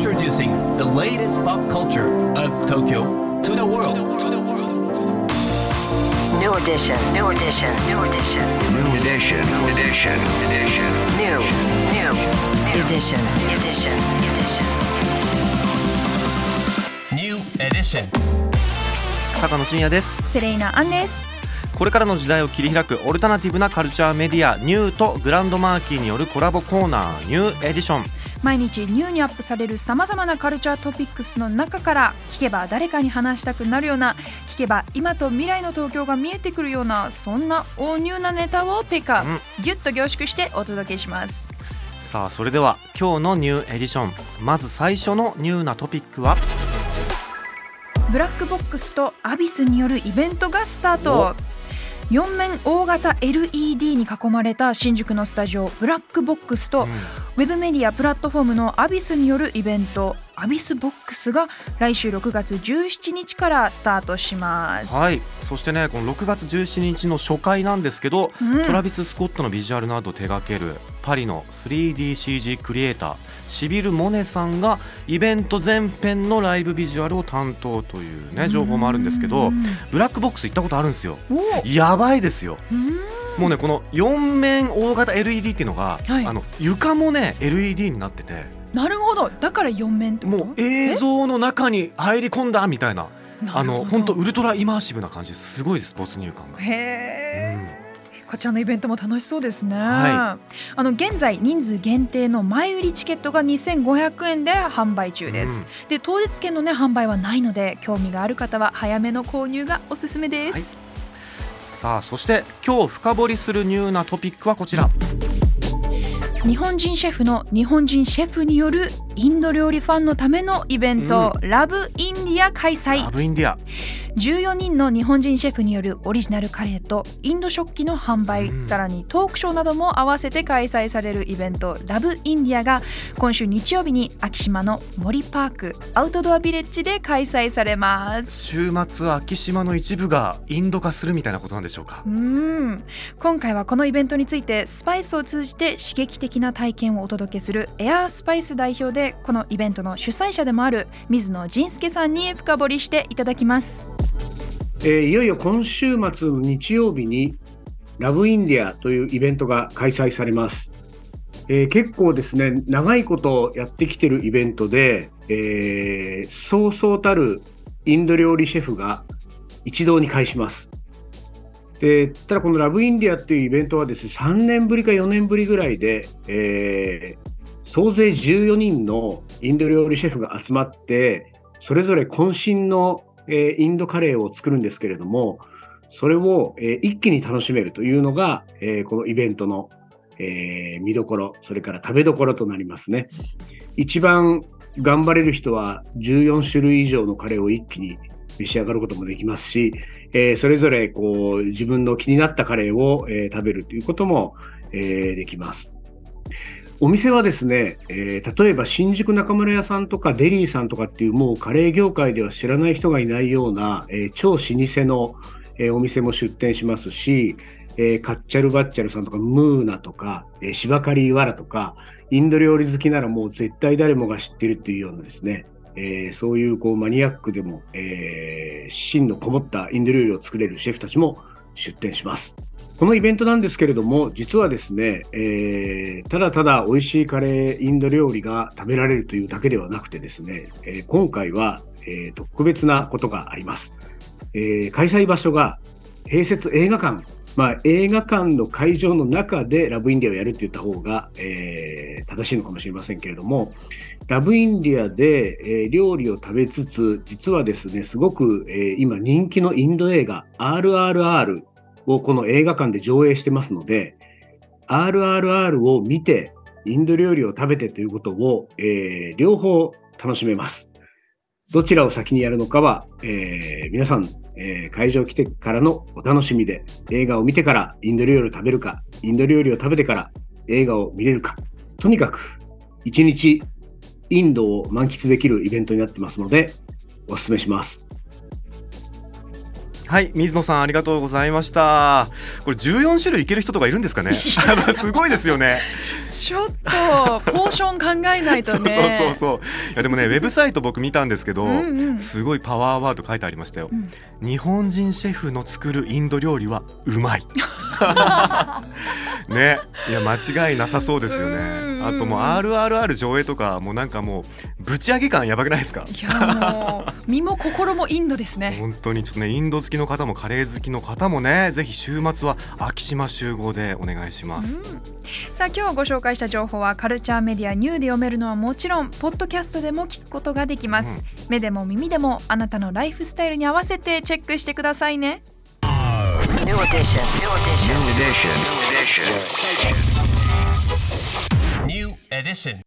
Introducing the latest pop culture of Tokyo to the world. New edition, new edition, new edition, New edition, edition, edition. new, new, new edition, edition, edition. New edition. 高野真也ですセレイナアンですこれからの時代を切り開くオルタナティブなカルチャーメディアニューとグランドマーキーによるコラボコーナーニューエディション毎日ニューにアップされるさまざまなカルチャートピックスの中から聞けば誰かに話したくなるような聞けば今と未来の東京が見えてくるようなそんな大ニューなネタをピックアップ、ギュッと凝縮してお届けします。さあそれでは今日のニューエディションまず最初のニューなトピックは？ブラックボックスとアビスによるイベントがスタート。4面大型 LED に囲まれた新宿のスタジオブラックボックスと、ウェブメディアプラットフォームのアビスによるイベントアビスボックスが来週6月17日からスタートします。はい。そしてねこの6月17日の初回なんですけど、うん。トラビス・スコットのビジュアルなどを手掛けるパリの 3DCG クリエイターシビル・モネさんがイベント全編のライブビジュアルを担当というね情報もあるんですけどうんブラックボックス行ったことあるんですよ。お。やばいですよ。うんもうねこの4面大型 LED っていうのが、はい。あの床もね LED になってて。なるほど。だから4面ってもう映像の中に入り込んだみたいな。あの本当へウルトライマーシブな感じです。ごいです没入感が。え、こちらのイベントも楽しそうですね、はあの現在人数限定の前売りチケットが2500円で販売中です、で当日券のね販売はないので興味がある方は早めの購入がおすすめです、はいさあそして今日深掘りするニューなトピックはこちら。日本人シェフの日本人シェフによるインド料理ファンのためのイベント、ラブインディア開催。ラブインディア。14人の日本人シェフによるオリジナルカレーとインド食器の販売、うん。さらにトークショーなども合わせて開催されるイベント。ラブインディアが今週日曜日に昭島の森パークアウトドアビレッジで開催されます。週末昭島の一部がインド化するみたいなことなんでしょうか？うん。今回はこのイベントについてスパイスを通じて刺激的な体験をお届けするエアースパイス代表でこのイベントの主催者でもある水野仁介さんに深掘りしていただきますえーいよいよ今週末の日曜日にラブインディアというイベントが開催されます。えー結構ですね、長いことやってきてるイベントで、えーそうそうたるインド料理シェフが一堂に会します。でただこのラブインディアっていうイベントはですね、3年ぶりか4年ぶりぐらいで、えー総勢14人のインド料理シェフが集まって、それぞれ渾身のえインドカレーを作るんですけれども、それを、え一気に楽しめるというのが、えこのイベントの、え見どころ、それから食べどころとなりますね。一番頑張れる人は14種類以上のカレーを一気に召し上がることもできますし、えそれぞれこう自分の気になったカレーを、え食べるということも、えできます。お店はですね、えー例えば新宿中村屋さんとかデリーさんとかっていうもうカレー業界では知らない人がいないような、えー超老舗の、えーお店も出店しますし、えーカッチャルバッチャルさんとかムーナとか、えー、芝刈りワラとかインド料理好きならもう絶対誰もが知ってるっていうようなですね、えーそういうこうマニアックでも、えー芯のこもったインド料理を作れるシェフたちも出店します。このイベントなんですけれども、実はですね、えーただただ美味しいカレー、インド料理が食べられるというだけではなくてですね、えー今回は、えー特別なことがあります。えー開催場所が併設映画館、まあ、映画館の会場の中でラブインディアをやるって言った方が、えー正しいのかもしれませんけれども、ラブインディアで、えー料理を食べつつ、実はですね、すごく、えー今人気のインド映画 RRR をこの映画館で上映してますので、RRR を見て、インド料理を食べてということを、えー両方楽しめます。どちらを先にやるのかは、えー皆さん、えー会場来てからのお楽しみで、映画を見てからインド料理を食べるか、インド料理を食べてから映画を見れるか、とにかく一日インドを満喫できるイベントになってますので、お勧めします。はい水野さんありがとうございました。これ14種類いける人とかいるんですかね？すごいですよね。ちょっとポーション考えないとそうね。そうそうそう。いやでもね ウェブサイト僕見たんですけどうんうん。すごいパワーワード書いてありましたよ、ん。日本人シェフの作るインド料理はうまい。ね。いや間違いなさそうですようんね。うんあともう RRR 上映とかもうなんかもうぶち上げ感やばくないですか？いやもう身も心もインドですね本当にちょっとねインド好きの方もカレー好きの方もねぜひ週末は昭島集合でお願いします、さあ今日ご紹介した情報はカルチャーメディアニューで読めるのはもちろんポッドキャストでも聞くことができます、目でも耳でもあなたのライフスタイルに合わせてチェックしてくださいね New edition. New edition. New edition. New edition. edition.